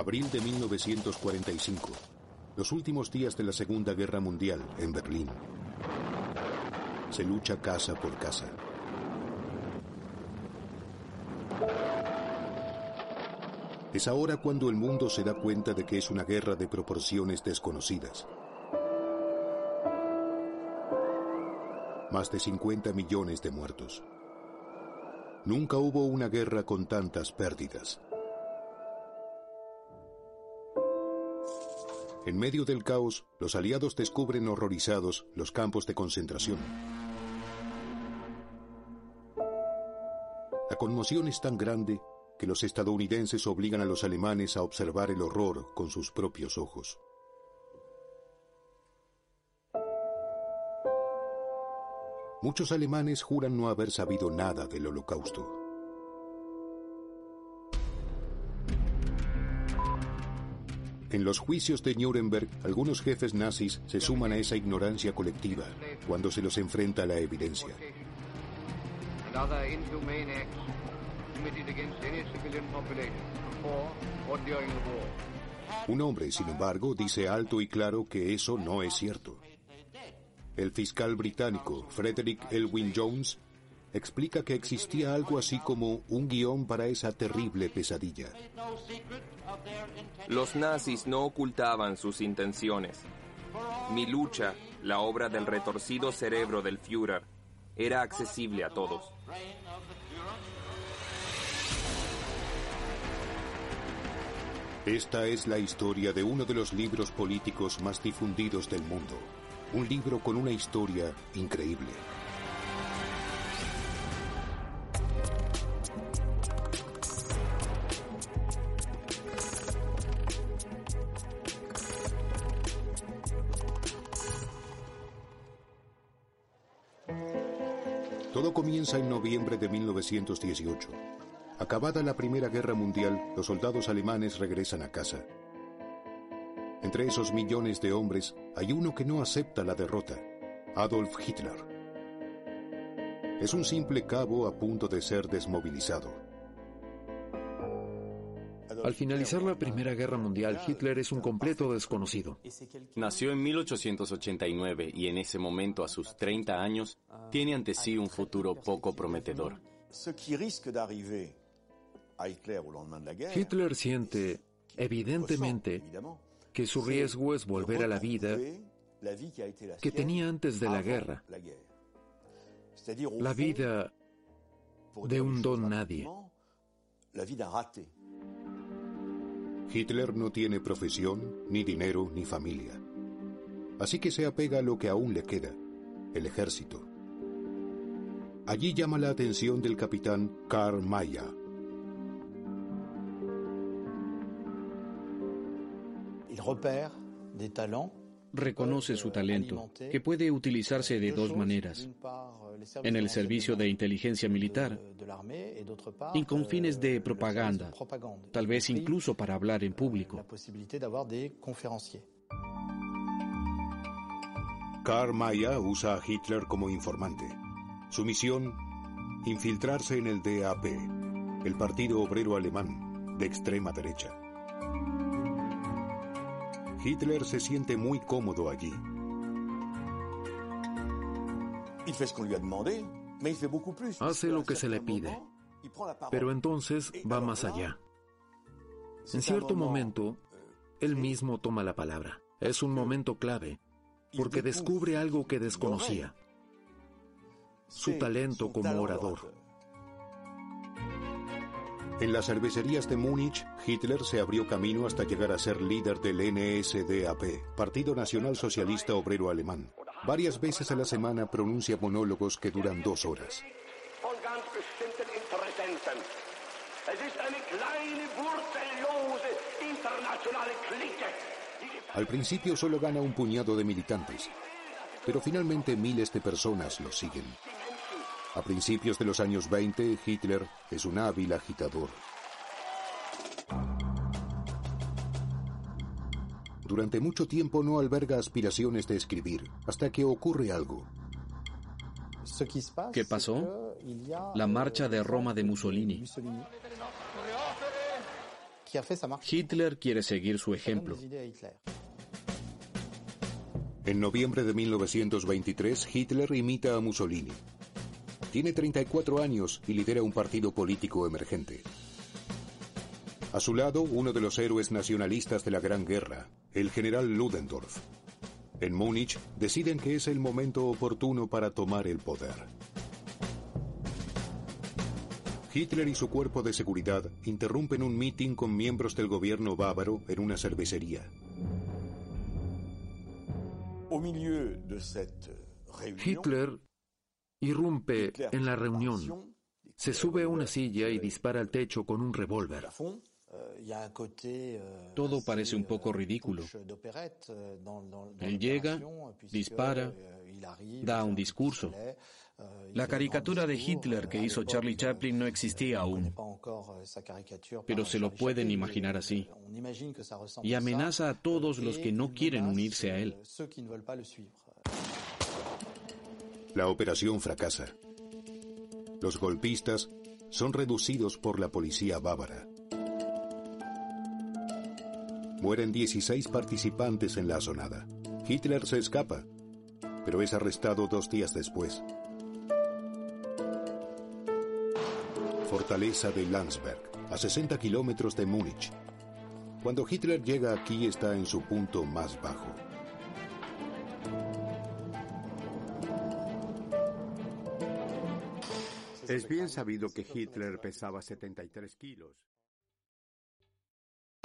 Abril de 1945. Los últimos días de la Segunda Guerra Mundial en Berlín. Se lucha casa por casa. Es ahora cuando el mundo se da cuenta de que es una guerra de proporciones desconocidas. Más de 50 millones de muertos. Nunca hubo una guerra con tantas pérdidas. En medio del caos, los aliados descubren horrorizados los campos de concentración. La conmoción es tan grande que los estadounidenses obligan a los alemanes a observar el horror con sus propios ojos. Muchos alemanes juran no haber sabido nada del holocausto. En los juicios de Nuremberg, algunos jefes nazis se suman a esa ignorancia colectiva cuando se los enfrenta a la evidencia. Un hombre, sin embargo, dice alto y claro que eso no es cierto. El fiscal británico Frederick Elwin Jones explica que existía algo así como un guion para esa terrible pesadilla. Los nazis no ocultaban sus intenciones. Mi lucha, la obra del retorcido cerebro del Führer, era accesible a todos. Esta es la historia de uno de los libros políticos más difundidos del mundo. Un libro con una historia increíble. Todo comienza en noviembre de 1918. Acabada la Primera Guerra Mundial, los soldados alemanes regresan a casa. Entre esos millones de hombres hay uno que no acepta la derrota, Adolf Hitler. Es un simple cabo a punto de ser desmovilizado. Al finalizar la Primera Guerra Mundial, Hitler es un completo desconocido. Nació en 1889 y en ese momento, a sus 30 años, tiene ante sí un futuro poco prometedor. Hitler siente, evidentemente, que su riesgo es volver a la vida que tenía antes de la guerra. La vida de un don nadie. Hitler no tiene profesión, ni dinero, ni familia. Así que se apega a lo que aún le queda, el ejército. Allí llama la atención del capitán Karl Maya. reconoce su talento, que puede utilizarse de dos maneras. En el servicio de inteligencia militar y con fines de propaganda, tal vez incluso para hablar en público. Karl Maya usa a Hitler como informante. Su misión, infiltrarse en el DAP, el Partido Obrero Alemán, de extrema derecha. Hitler se siente muy cómodo allí. Hace lo que se le pide, pero entonces va más allá. En cierto momento, él mismo toma la palabra. Es un momento clave, porque descubre algo que desconocía. Su talento como orador. En las cervecerías de Múnich, Hitler se abrió camino hasta llegar a ser líder del NSDAP, Partido Nacional Socialista Obrero Alemán. Varias veces a la semana pronuncia monólogos que duran dos horas. Al principio solo gana un puñado de militantes, pero finalmente miles de personas lo siguen. A principios de los años 20, Hitler es un hábil agitador. Durante mucho tiempo no alberga aspiraciones de escribir, hasta que ocurre algo. ¿Qué pasó? La marcha de Roma de Mussolini. Hitler quiere seguir su ejemplo. En noviembre de 1923, Hitler imita a Mussolini. Tiene 34 años y lidera un partido político emergente. A su lado, uno de los héroes nacionalistas de la Gran Guerra, el general Ludendorff. En Múnich deciden que es el momento oportuno para tomar el poder. Hitler y su cuerpo de seguridad interrumpen un mitin con miembros del gobierno bávaro en una cervecería. Hitler irrumpe en la reunión, se sube a una silla y dispara al techo con un revólver. Todo parece un poco ridículo. Él llega, dispara, da un discurso. La caricatura de Hitler que hizo Charlie Chaplin no existía aún, pero se lo pueden imaginar así. Y amenaza a todos los que no quieren unirse a él. La operación fracasa. Los golpistas son reducidos por la policía bávara. Mueren 16 participantes en la asonada. Hitler se escapa, pero es arrestado dos días después. Fortaleza de Landsberg, a 60 kilómetros de Múnich. Cuando Hitler llega aquí está en su punto más bajo. Es bien sabido que Hitler pesaba 73 kilos.